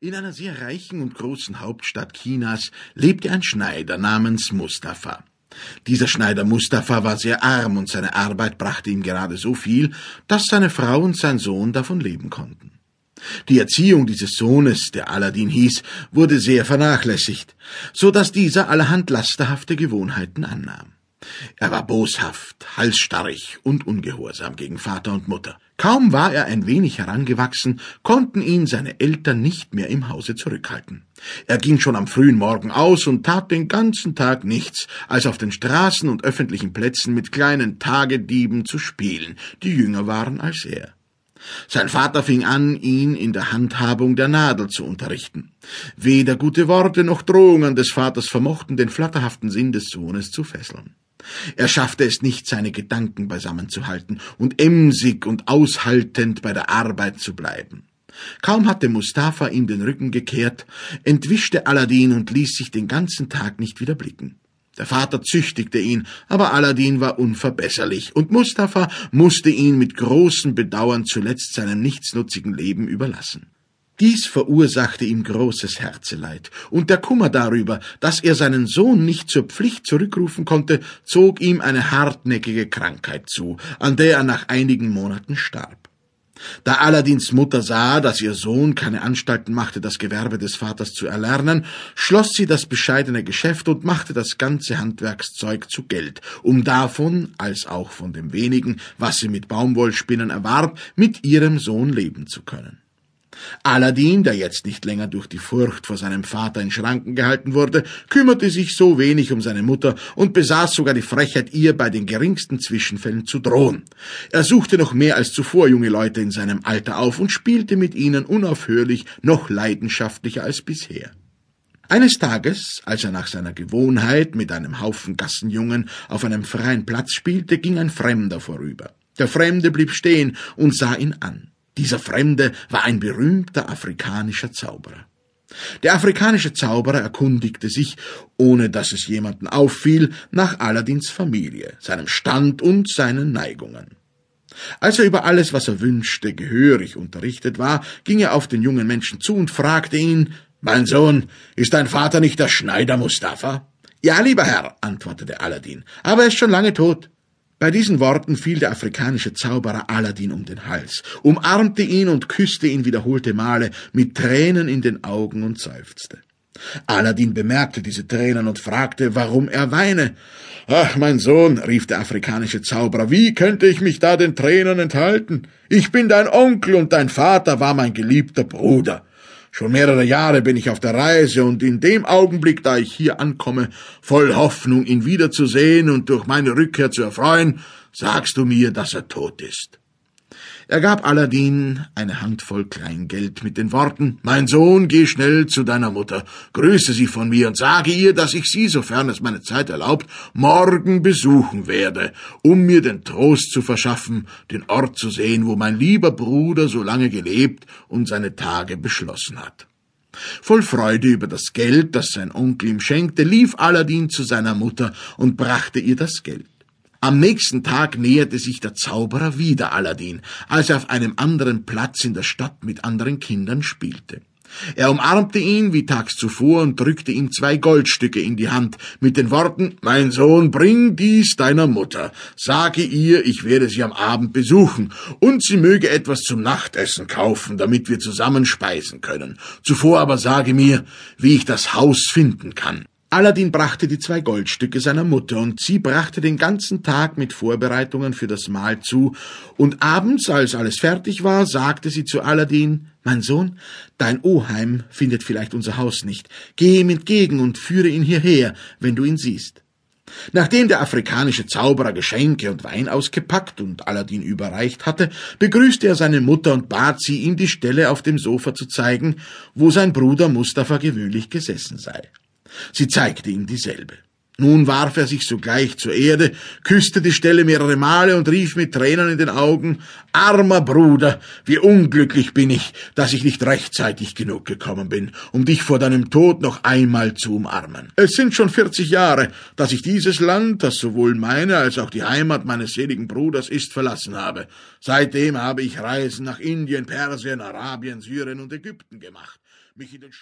In einer sehr reichen und großen Hauptstadt Chinas lebte ein Schneider namens Mustafa. Dieser Schneider Mustafa war sehr arm und seine Arbeit brachte ihm gerade so viel, dass seine Frau und sein Sohn davon leben konnten. Die Erziehung dieses Sohnes, der Aladdin hieß, wurde sehr vernachlässigt, so dass dieser allerhand lasterhafte Gewohnheiten annahm. Er war boshaft, halsstarrig und ungehorsam gegen Vater und Mutter. Kaum war er ein wenig herangewachsen, konnten ihn seine Eltern nicht mehr im Hause zurückhalten. Er ging schon am frühen Morgen aus und tat den ganzen Tag nichts, als auf den Straßen und öffentlichen Plätzen mit kleinen Tagedieben zu spielen, die jünger waren als er. Sein Vater fing an, ihn in der Handhabung der Nadel zu unterrichten. Weder gute Worte noch Drohungen des Vaters vermochten den flatterhaften Sinn des Sohnes zu fesseln. Er schaffte es nicht, seine Gedanken beisammenzuhalten und emsig und aushaltend bei der Arbeit zu bleiben. Kaum hatte Mustafa ihm den Rücken gekehrt, entwischte Aladdin und ließ sich den ganzen Tag nicht wieder blicken. Der Vater züchtigte ihn, aber Aladdin war unverbesserlich, und Mustafa musste ihn mit großem Bedauern zuletzt seinem nichtsnutzigen Leben überlassen. Dies verursachte ihm großes Herzeleid, und der Kummer darüber, dass er seinen Sohn nicht zur Pflicht zurückrufen konnte, zog ihm eine hartnäckige Krankheit zu, an der er nach einigen Monaten starb. Da Aladins Mutter sah, dass ihr Sohn keine Anstalten machte, das Gewerbe des Vaters zu erlernen, schloss sie das bescheidene Geschäft und machte das ganze Handwerkszeug zu Geld, um davon, als auch von dem wenigen, was sie mit Baumwollspinnen erwarb, mit ihrem Sohn leben zu können. Aladdin, der jetzt nicht länger durch die Furcht vor seinem Vater in Schranken gehalten wurde, kümmerte sich so wenig um seine Mutter und besaß sogar die Frechheit, ihr bei den geringsten Zwischenfällen zu drohen. Er suchte noch mehr als zuvor junge Leute in seinem Alter auf und spielte mit ihnen unaufhörlich noch leidenschaftlicher als bisher. Eines Tages, als er nach seiner Gewohnheit mit einem Haufen Gassenjungen auf einem freien Platz spielte, ging ein Fremder vorüber. Der Fremde blieb stehen und sah ihn an. Dieser Fremde war ein berühmter afrikanischer Zauberer. Der afrikanische Zauberer erkundigte sich, ohne dass es jemanden auffiel, nach Aladins Familie, seinem Stand und seinen Neigungen. Als er über alles, was er wünschte, gehörig unterrichtet war, ging er auf den jungen Menschen zu und fragte ihn, Mein Sohn, ist dein Vater nicht der Schneider Mustafa? Ja, lieber Herr, antwortete Aladin, aber er ist schon lange tot. Bei diesen Worten fiel der afrikanische Zauberer Aladdin um den Hals, umarmte ihn und küsste ihn wiederholte Male mit Tränen in den Augen und seufzte. Aladdin bemerkte diese Tränen und fragte, warum er weine. Ach, mein Sohn, rief der afrikanische Zauberer, wie könnte ich mich da den Tränen enthalten? Ich bin dein Onkel und dein Vater war mein geliebter Bruder. Schon mehrere Jahre bin ich auf der Reise, und in dem Augenblick, da ich hier ankomme, voll Hoffnung, ihn wiederzusehen und durch meine Rückkehr zu erfreuen, sagst du mir, dass er tot ist. Er gab Aladdin eine Handvoll Kleingeld mit den Worten Mein Sohn, geh schnell zu deiner Mutter, grüße sie von mir und sage ihr, dass ich sie, sofern es meine Zeit erlaubt, morgen besuchen werde, um mir den Trost zu verschaffen, den Ort zu sehen, wo mein lieber Bruder so lange gelebt und seine Tage beschlossen hat. Voll Freude über das Geld, das sein Onkel ihm schenkte, lief Aladdin zu seiner Mutter und brachte ihr das Geld. Am nächsten Tag näherte sich der Zauberer wieder Aladdin, als er auf einem anderen Platz in der Stadt mit anderen Kindern spielte. Er umarmte ihn wie tags zuvor und drückte ihm zwei Goldstücke in die Hand mit den Worten Mein Sohn, bring dies deiner Mutter, sage ihr, ich werde sie am Abend besuchen, und sie möge etwas zum Nachtessen kaufen, damit wir zusammen speisen können. Zuvor aber sage mir, wie ich das Haus finden kann. Aladdin brachte die zwei Goldstücke seiner Mutter, und sie brachte den ganzen Tag mit Vorbereitungen für das Mahl zu, und abends, als alles fertig war, sagte sie zu Aladdin Mein Sohn, dein Oheim findet vielleicht unser Haus nicht. Geh ihm entgegen und führe ihn hierher, wenn du ihn siehst. Nachdem der afrikanische Zauberer Geschenke und Wein ausgepackt und Aladdin überreicht hatte, begrüßte er seine Mutter und bat sie, ihm die Stelle auf dem Sofa zu zeigen, wo sein Bruder Mustafa gewöhnlich gesessen sei. Sie zeigte ihm dieselbe. Nun warf er sich sogleich zur Erde, küsste die Stelle mehrere Male und rief mit Tränen in den Augen Armer Bruder, wie unglücklich bin ich, dass ich nicht rechtzeitig genug gekommen bin, um dich vor deinem Tod noch einmal zu umarmen. Es sind schon vierzig Jahre, dass ich dieses Land, das sowohl meine als auch die Heimat meines seligen Bruders ist, verlassen habe. Seitdem habe ich Reisen nach Indien, Persien, Arabien, Syrien und Ägypten gemacht. Mich in den